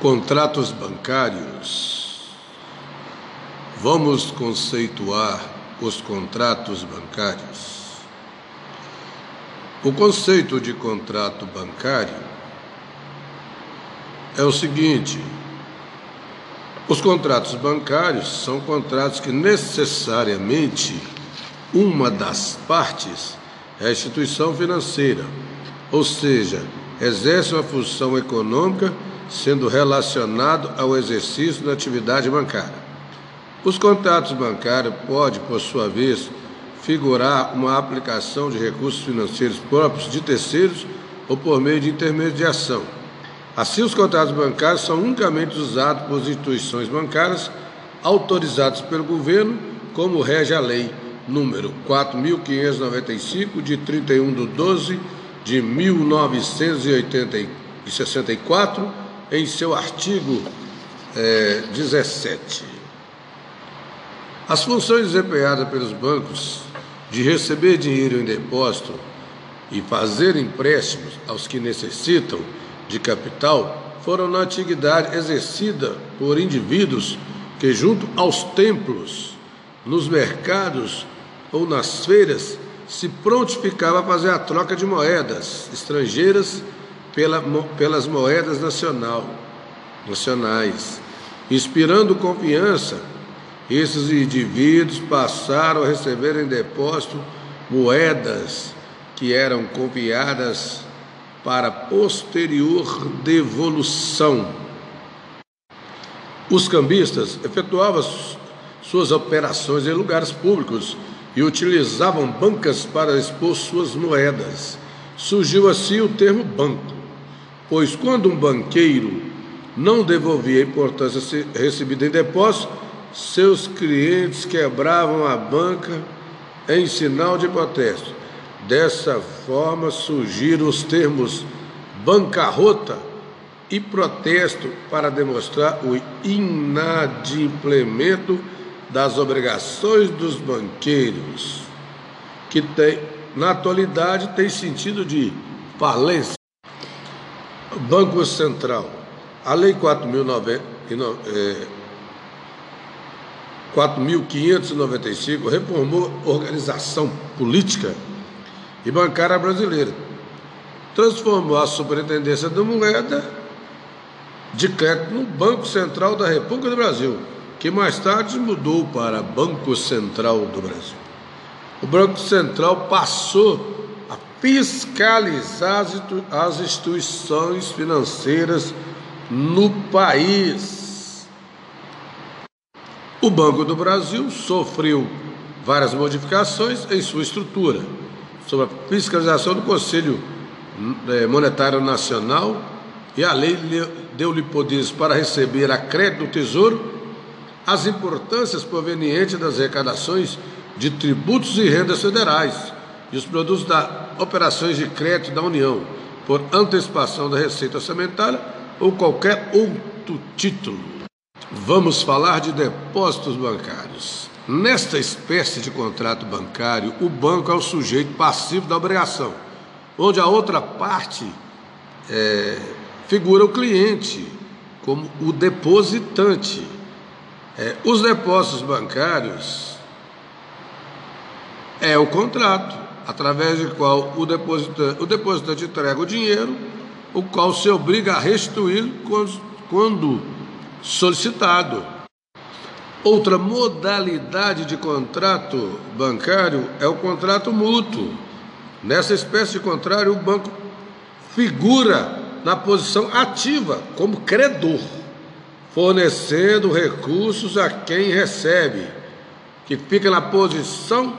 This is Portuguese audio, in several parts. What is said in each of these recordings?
Contratos bancários. Vamos conceituar os contratos bancários. O conceito de contrato bancário é o seguinte: os contratos bancários são contratos que necessariamente uma das partes é a instituição financeira, ou seja, exerce uma função econômica sendo relacionado ao exercício da atividade bancária. Os contratos bancários podem, por sua vez, figurar uma aplicação de recursos financeiros próprios de terceiros ou por meio de intermediação. Assim, os contratos bancários são unicamente usados por instituições bancárias autorizadas pelo governo, como rege a lei número 4.595, de 31 de 12 de 1964, em seu artigo é, 17. As funções desempenhadas pelos bancos de receber dinheiro em depósito e fazer empréstimos aos que necessitam de capital foram na antiguidade exercida por indivíduos que, junto aos templos, nos mercados ou nas feiras, se prontificava a fazer a troca de moedas estrangeiras pela, pelas moedas nacional, nacionais. Inspirando confiança, esses indivíduos passaram a receber em depósito moedas que eram confiadas para posterior devolução. Os cambistas efetuavam suas operações em lugares públicos e utilizavam bancas para expor suas moedas. Surgiu assim o termo banco, pois quando um banqueiro não devolvia a importância recebida em depósito, seus clientes quebravam a banca em sinal de protesto. Dessa forma surgiram os termos bancarrota e protesto para demonstrar o inadimplemento das obrigações dos banqueiros, que tem, na atualidade tem sentido de falência. Banco Central. A Lei 4.595 é, reformou a organização política e bancária brasileira. Transformou a Superintendência da Moeda de crédito no Banco Central da República do Brasil, que mais tarde mudou para Banco Central do Brasil. O Banco Central passou fiscalizar as instituições financeiras no país. O Banco do Brasil sofreu várias modificações em sua estrutura, sob a fiscalização do Conselho eh, Monetário Nacional e a lei deu-lhe poderes para receber a crédito do Tesouro as importâncias provenientes das arrecadações de tributos e rendas federais e os produtos da operações de crédito da União, por antecipação da receita orçamentária ou qualquer outro título. Vamos falar de depósitos bancários. Nesta espécie de contrato bancário, o banco é o sujeito passivo da obrigação, onde a outra parte é, figura o cliente como o depositante. É, os depósitos bancários é o contrato através do qual o depositante, o depositante entrega o dinheiro, o qual se obriga a restituir quando solicitado. Outra modalidade de contrato bancário é o contrato mútuo. Nessa espécie de o banco figura na posição ativa como credor, fornecendo recursos a quem recebe, que fica na posição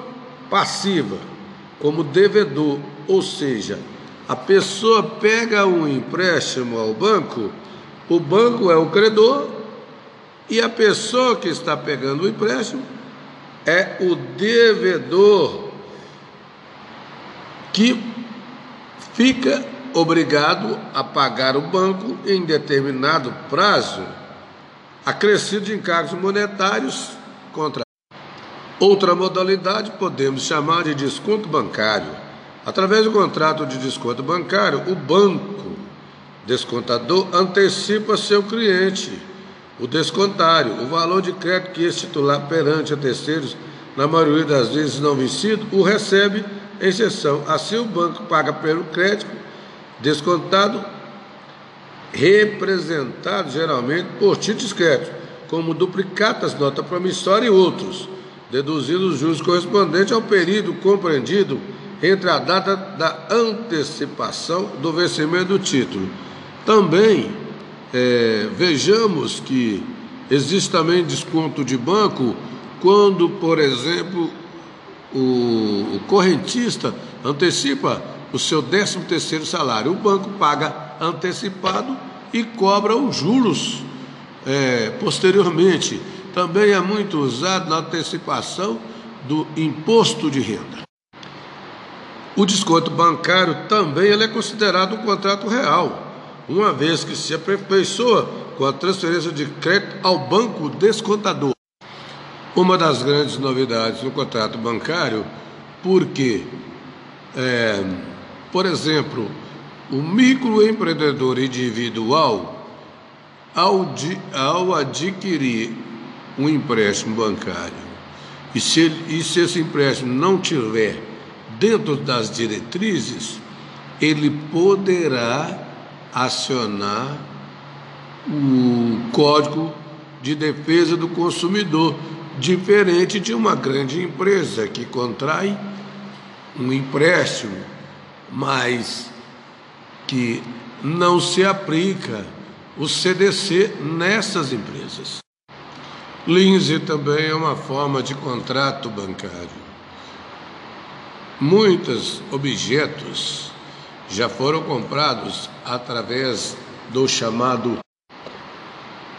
passiva como devedor, ou seja, a pessoa pega um empréstimo ao banco, o banco é o credor e a pessoa que está pegando o empréstimo é o devedor que fica obrigado a pagar o banco em determinado prazo, acrescido de encargos monetários contra Outra modalidade podemos chamar de desconto bancário. Através do contrato de desconto bancário, o banco descontador antecipa seu cliente, o descontário, o valor de crédito que esse titular perante a terceiros, na maioria das vezes não vencido, o recebe em sessão. Assim, o banco paga pelo crédito descontado, representado geralmente por títulos créditos, como duplicatas, nota promissória e outros, deduzindo os juros correspondentes ao período compreendido entre a data da antecipação do vencimento do título. Também é, vejamos que existe também desconto de banco quando, por exemplo, o, o correntista antecipa o seu 13 terceiro salário. O banco paga antecipado e cobra os juros é, posteriormente. Também é muito usado na antecipação do imposto de renda. O desconto bancário também ele é considerado um contrato real, uma vez que se aperfeiçoa com a transferência de crédito ao banco descontador. Uma das grandes novidades no contrato bancário, porque, é, por exemplo, o microempreendedor individual, ao, de, ao adquirir um empréstimo bancário, e se, e se esse empréstimo não tiver dentro das diretrizes, ele poderá acionar o Código de Defesa do Consumidor, diferente de uma grande empresa que contrai um empréstimo, mas que não se aplica o CDC nessas empresas. Linse também é uma forma de contrato bancário. Muitos objetos já foram comprados através do chamado.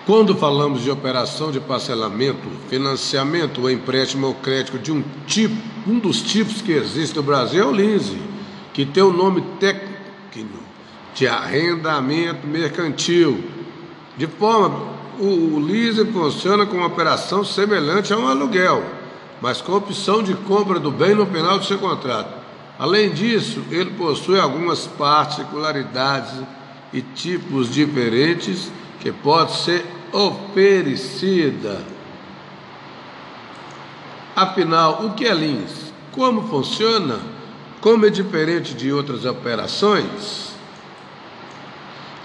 Quando falamos de operação de parcelamento, financiamento ou empréstimo ou crédito de um tipo, um dos tipos que existe no Brasil é o LINSE, que tem o nome técnico de arrendamento mercantil. De forma, o, LISE funciona como uma operação semelhante a um aluguel mas com opção de compra do bem no final do seu contrato. Além disso, ele possui algumas particularidades e tipos diferentes que pode ser oferecida. Afinal, o que é LINS? Como funciona? Como é diferente de outras operações?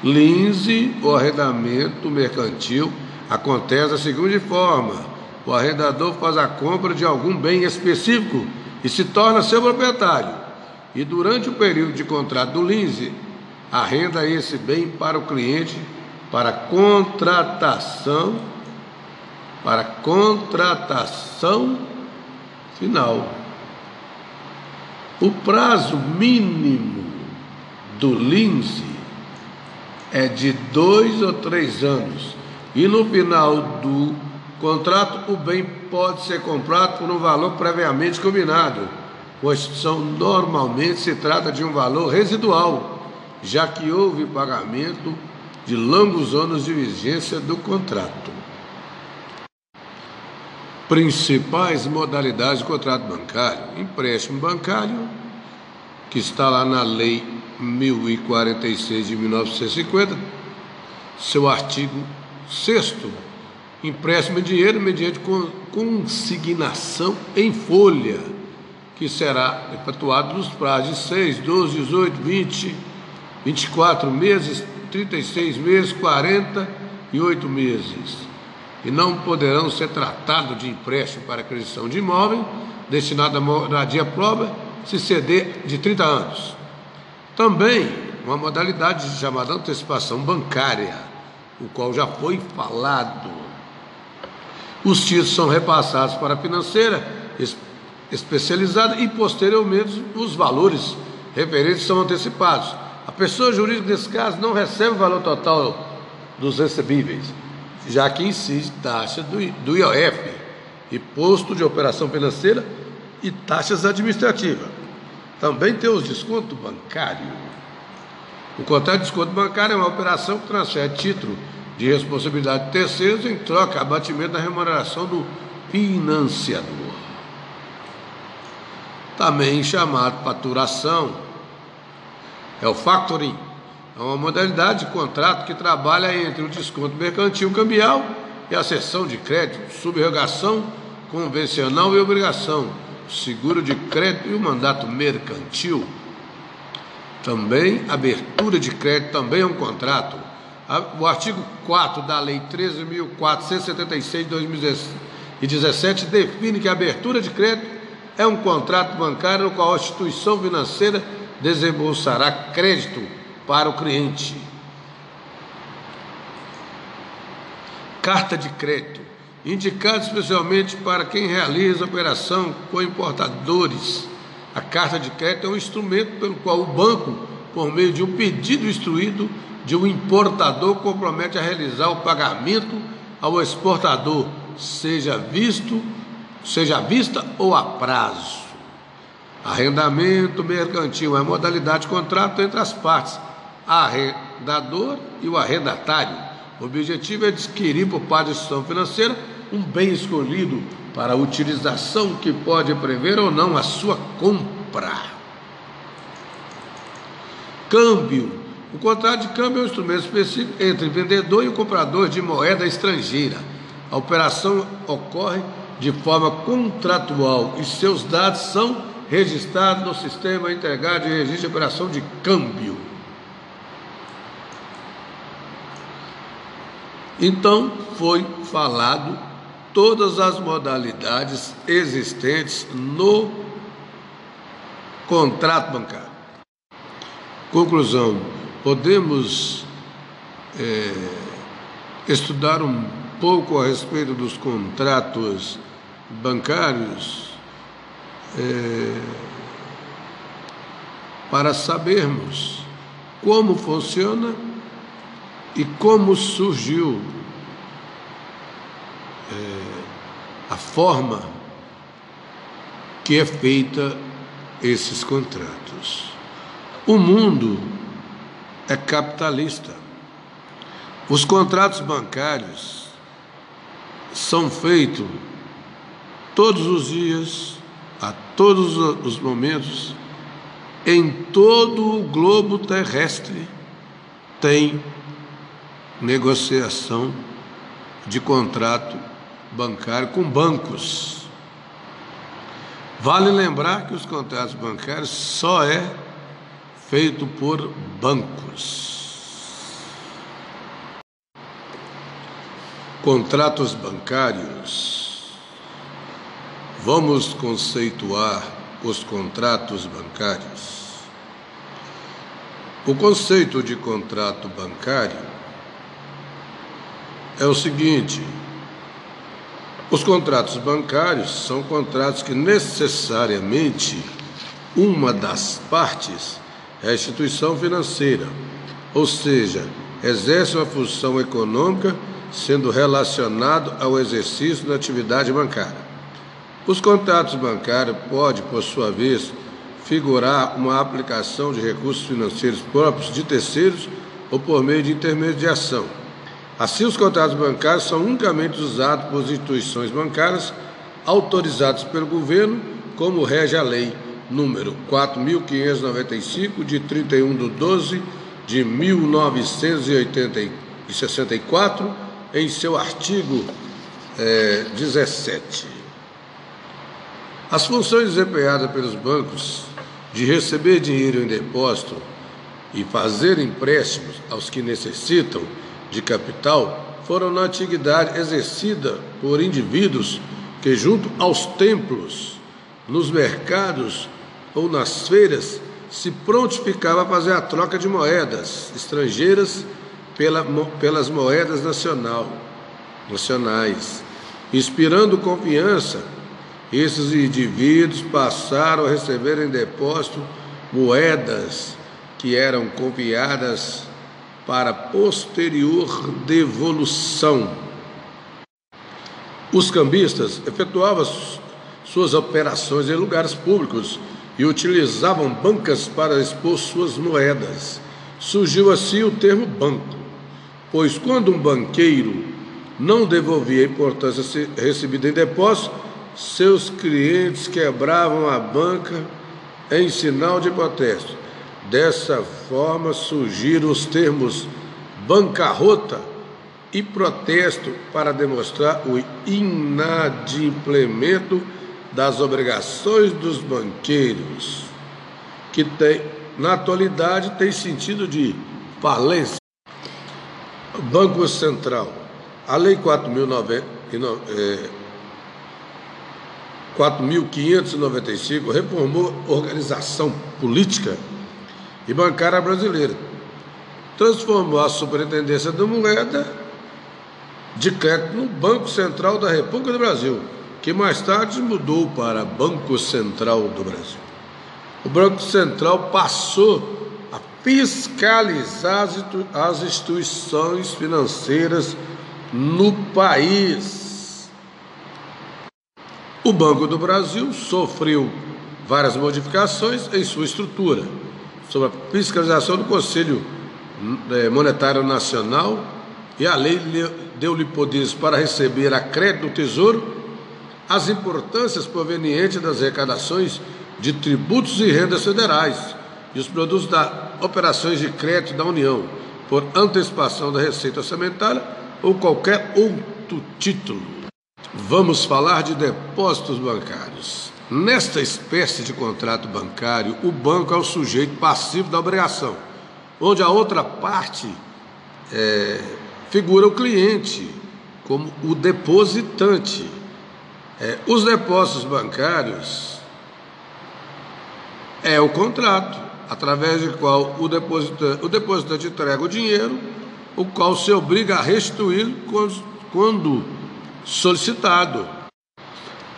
LINS, o arrendamento mercantil, acontece da seguinte forma o arrendador faz a compra de algum bem específico e se torna seu proprietário. E durante o período de contrato do lease, arrenda esse bem para o cliente para contratação para contratação final. O prazo mínimo do lease é de dois ou três anos e no final do Contrato, o bem pode ser comprado por um valor previamente combinado. Instituição, normalmente se trata de um valor residual, já que houve pagamento de longos anos de vigência do contrato. Principais modalidades de contrato bancário: empréstimo bancário, que está lá na Lei 1046 de 1950, seu artigo 6 empréstimo de dinheiro mediante consignação em folha, que será efetuado nos prazos de 6, 12, 18, 20, 24 meses, 36 meses, 48 meses. E não poderão ser tratados de empréstimo para aquisição de imóvel destinado à moradia própria se ceder de 30 anos. Também uma modalidade chamada antecipação bancária, o qual já foi falado os títulos são repassados para a financeira especializada e, posteriormente, os valores referentes são antecipados. A pessoa jurídica, nesse caso, não recebe o valor total dos recebíveis, já que incide taxa do, IOF, Imposto de Operação Financeira e taxas administrativas. Também tem os descontos bancários. O contrato de desconto bancário é uma operação que transfere título de responsabilidade de terceiros em troca abatimento da remuneração do financiador. Também chamado faturação, é o factoring, é uma modalidade de contrato que trabalha entre o desconto mercantil cambial e a cessão de crédito, subrogação convencional e obrigação, seguro de crédito e o mandato mercantil. Também, abertura de crédito também é um contrato. O artigo 4 da Lei 13.476 de 2017 define que a abertura de crédito é um contrato bancário no qual a instituição financeira desembolsará crédito para o cliente. Carta de crédito, indicada especialmente para quem realiza operação com importadores. A carta de crédito é um instrumento pelo qual o banco, por meio de um pedido instruído de um importador, compromete a realizar o pagamento ao exportador, seja visto, seja à vista ou a prazo. Arrendamento mercantil é modalidade de contrato entre as partes arrendador e o arrendatário. O objetivo é adquirir por parte da instituição financeira um bem escolhido para utilização que pode prever ou não a sua compra. Câmbio. O contrato de câmbio é um instrumento específico entre o vendedor e o comprador de moeda estrangeira. A operação ocorre de forma contratual e seus dados são registrados no sistema integrado de registro de operação de câmbio. Então foi falado todas as modalidades existentes no contrato bancário. Conclusão: podemos é, estudar um pouco a respeito dos contratos bancários é, para sabermos como funciona e como surgiu é, a forma que é feita esses contratos. O mundo é capitalista. Os contratos bancários são feitos todos os dias, a todos os momentos, em todo o globo terrestre tem negociação de contrato bancário com bancos. Vale lembrar que os contratos bancários só é feito por bancos. Contratos bancários. Vamos conceituar os contratos bancários. O conceito de contrato bancário é o seguinte: os contratos bancários são contratos que necessariamente uma das partes é a instituição financeira, ou seja, exerce uma função econômica sendo relacionado ao exercício da atividade bancária. Os contratos bancários podem, por sua vez, figurar uma aplicação de recursos financeiros próprios de terceiros ou por meio de intermediação. Assim, os contratos bancários são unicamente usados por instituições bancárias autorizadas pelo governo, como rege a lei número 4.595, de 31 de 12 de 1964, em seu artigo é, 17. As funções desempenhadas pelos bancos de receber dinheiro em depósito e fazer empréstimos aos que necessitam de capital foram na antiguidade exercidas por indivíduos que, junto aos templos, nos mercados ou nas feiras, se prontificavam a fazer a troca de moedas estrangeiras pela, pelas moedas nacional, nacionais. Inspirando confiança, esses indivíduos passaram a receber em depósito moedas que eram confiadas para posterior devolução. Os cambistas efetuavam suas operações em lugares públicos e utilizavam bancas para expor suas moedas. Surgiu assim o termo banco, pois quando um banqueiro não devolvia a importância recebida em depósito, seus clientes quebravam a banca em sinal de protesto Dessa forma surgiram os termos bancarrota e protesto para demonstrar o inadimplemento das obrigações dos banqueiros, que tem, na atualidade tem sentido de falência. Banco Central. A Lei 4.595 é, reformou organização política e bancária brasileira. Transformou a Superintendência da Moeda de Crédito no Banco Central da República do Brasil, que mais tarde mudou para Banco Central do Brasil. O Banco Central passou a fiscalizar as instituições financeiras no país. O Banco do Brasil sofreu várias modificações em sua estrutura sob a fiscalização do Conselho eh, Monetário Nacional e a lei deu-lhe poderes para receber a crédito do Tesouro as importâncias provenientes das arrecadações de tributos e rendas federais e os produtos das operações de crédito da União, por antecipação da receita orçamentária ou qualquer outro título. Vamos falar de depósitos bancários. Nesta espécie de contrato bancário, o banco é o sujeito passivo da obrigação, onde a outra parte é, figura o cliente como o depositante. É, os depósitos bancários é o contrato, através do qual o depositante, o depositante entrega o dinheiro, o qual se obriga a restituir quando, quando solicitado.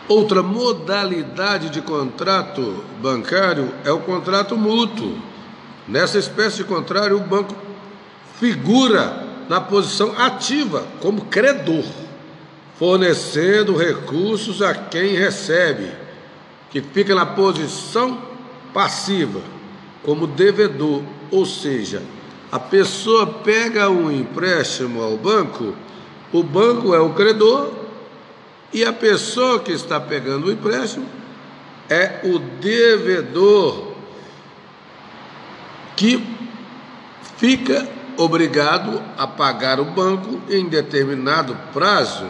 Outra modalidade de contrato bancário é o contrato mútuo. Nessa espécie de contrato, o banco figura na posição ativa como credor, fornecendo recursos a quem recebe, que fica na posição passiva como devedor, ou seja, a pessoa pega um empréstimo ao banco, o banco é o credor e a pessoa que está pegando o empréstimo é o devedor que fica obrigado a pagar o banco em determinado prazo,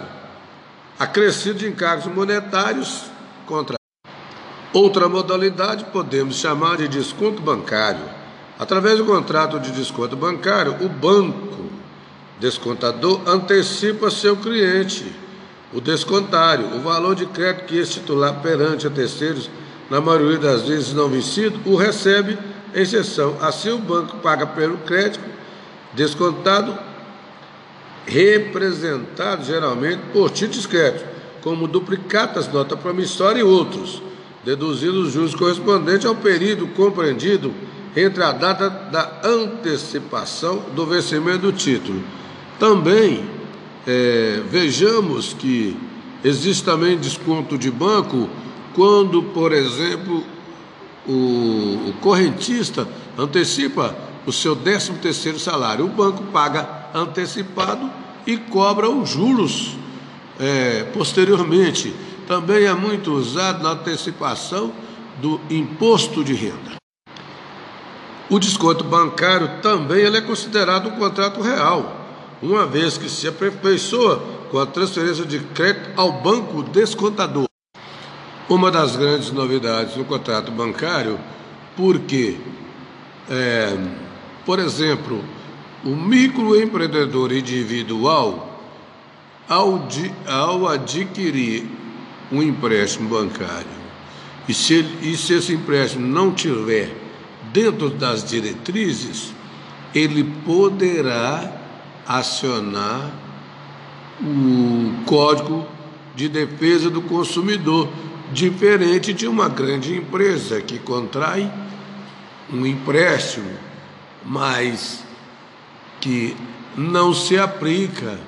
acrescido de encargos monetários contra. Outra modalidade podemos chamar de desconto bancário. Através do contrato de desconto bancário, o banco descontador antecipa seu cliente o descontário, o valor de crédito que esse titular perante a terceiros, na maioria das vezes não vencido, o recebe em exceção. Assim, o banco paga pelo crédito descontado, representado geralmente por títulos crédito, como duplicatas, nota promissória e outros, deduzindo os juros correspondentes ao período compreendido entre a data da antecipação do vencimento do título. Também é, vejamos que existe também desconto de banco quando, por exemplo, o, o correntista antecipa o seu 13 terceiro salário. O banco paga antecipado e cobra os juros é, posteriormente. Também é muito usado na antecipação do imposto de renda. O desconto bancário também ele é considerado um contrato real uma vez que se aperfeiçoa com a transferência de crédito ao banco descontador. Uma das grandes novidades no contrato bancário, porque, é, por exemplo, o microempreendedor individual, ao, ao adquirir um empréstimo bancário, e se, ele, e se esse empréstimo não tiver dentro das diretrizes, ele poderá acionar o Código de Defesa do Consumidor, diferente de uma grande empresa que contrai um empréstimo, mas que não se aplica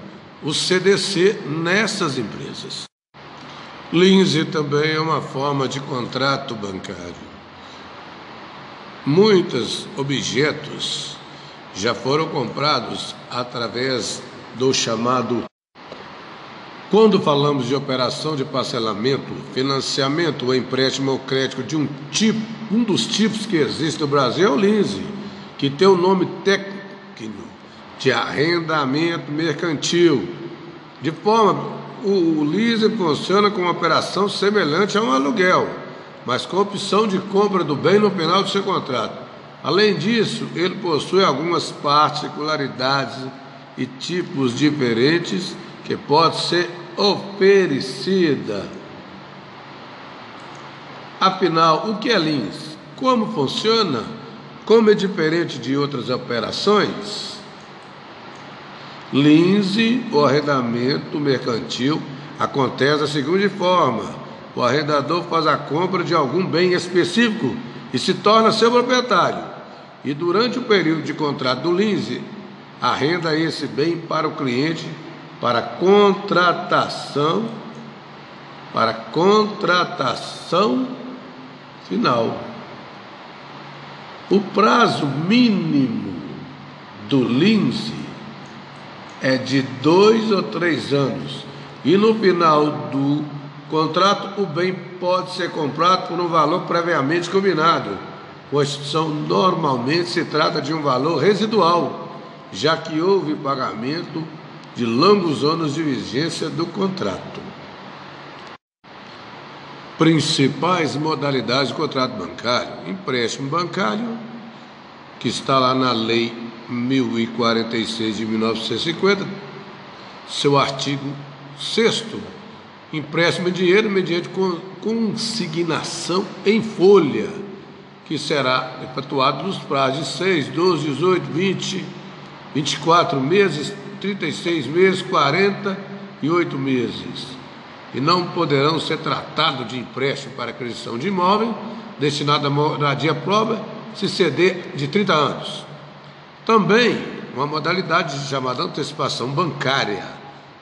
o CDC nessas empresas. Linse também é uma forma de contrato bancário. Muitos objetos já foram comprados através do chamado Quando falamos de operação de parcelamento, financiamento ou empréstimo ou crédito de um tipo, um dos tipos que existe no Brasil é o LINSE, que tem o nome técnico de arrendamento mercantil. De forma, o, LISE funciona como uma operação semelhante a um aluguel, mas com opção de compra do bem no final do seu contrato. Além disso, ele possui algumas particularidades e tipos diferentes que podem ser oferecida. Afinal, o que é LINS? Como funciona? Como é diferente de outras operações? LINSE, o arrendamento mercantil, acontece da seguinte forma: o arrendador faz a compra de algum bem específico e se torna seu proprietário. E durante o período de contrato do LINSE, arrenda esse bem para o cliente para contratação, para contratação final. O prazo mínimo do LINSE é de dois ou três anos, e no final do contrato o bem pode ser comprado por um valor previamente combinado. Instituição, normalmente se trata de um valor residual, já que houve pagamento de longos anos de vigência do contrato. Principais modalidades de contrato bancário: empréstimo bancário, que está lá na Lei 1046 de 1950, seu artigo 6 empréstimo de dinheiro mediante consignação em folha, que será efetuado nos prazos de 6, 12, 18, 20, 24 meses 36 meses, 48 meses, e não poderão ser tratados de empréstimo para aquisição de imóvel destinado à moradia própria se ceder de 30 anos. Também uma modalidade chamada antecipação bancária,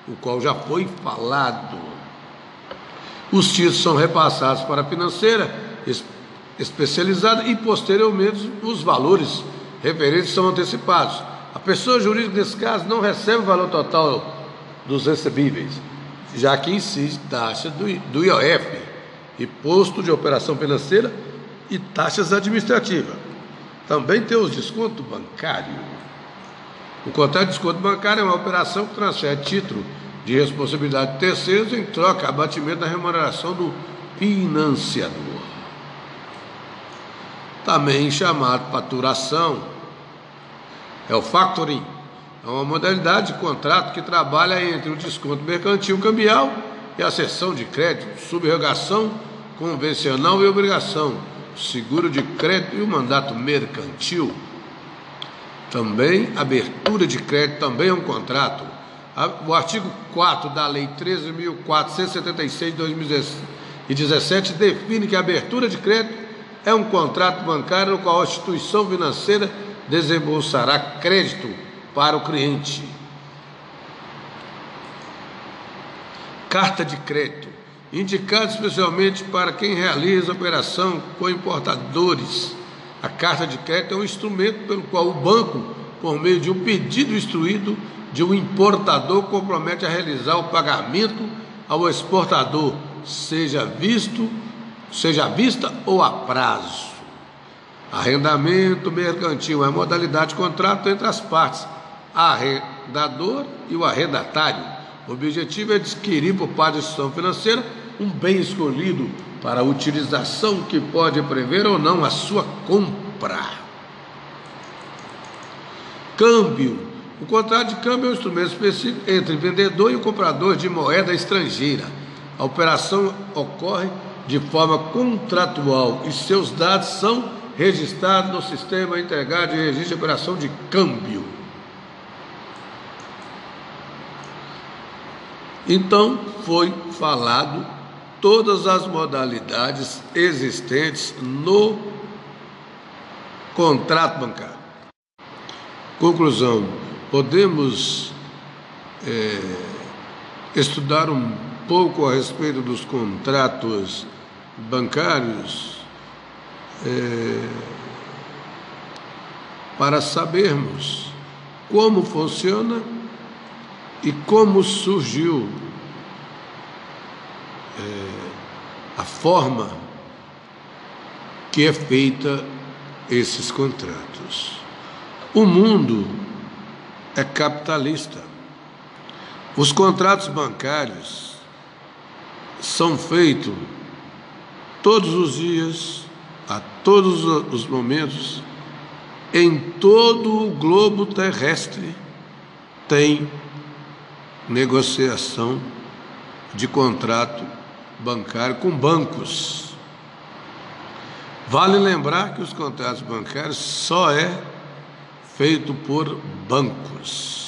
o qual já foi falado. Os títulos são repassados para a financeira especializada e posteriormente os valores referentes são antecipados a pessoa jurídica, nesse caso, não recebe o valor total dos recebíveis, já que incide taxa do, do IOF, Imposto de Operação Financeira e taxas administrativas. Também tem os descontos bancários. O contrato de desconto bancário é uma operação que transfere título de responsabilidade de terceiros em troca abatimento da remuneração do financiador. Também chamado faturação é o factoring. É uma modalidade de contrato que trabalha entre o desconto mercantil cambial e a cessão de crédito, subrogação convencional e obrigação, seguro de crédito e o mandato mercantil. Também, abertura de crédito também é um contrato. O artigo 4 da Lei 13.476 de 2017 define que a abertura de crédito é um contrato bancário no qual a instituição financeira desembolsará crédito para o cliente. Carta de crédito, indicada especialmente para quem realiza operação com importadores. A carta de crédito é um instrumento pelo qual o banco, por meio de um pedido instruído de um importador, compromete a realizar o pagamento ao exportador, seja visto, seja à vista ou a prazo. Arrendamento mercantil é modalidade de contrato entre as partes, arrendador e o arrendatário. O objetivo é adquirir por parte da instituição financeira um bem escolhido para utilização que pode prever ou não a sua compra. Câmbio. O contrato de câmbio é um instrumento específico entre vendedor e o comprador de moeda estrangeira. A operação ocorre de forma contratual e seus dados são registrado no Sistema Integrado de Registro de Operação de Câmbio. Então, foi falado todas as modalidades existentes no contrato bancário. Conclusão: podemos é, estudar um pouco a respeito dos contratos bancários é, para sabermos como funciona e como surgiu é, a forma que é feita esses contratos. O mundo é capitalista. Os contratos bancários são feitos todos os dias, a todos os momentos, em todo o globo terrestre tem negociação de contrato bancário com bancos. Vale lembrar que os contratos bancários só é feito por bancos.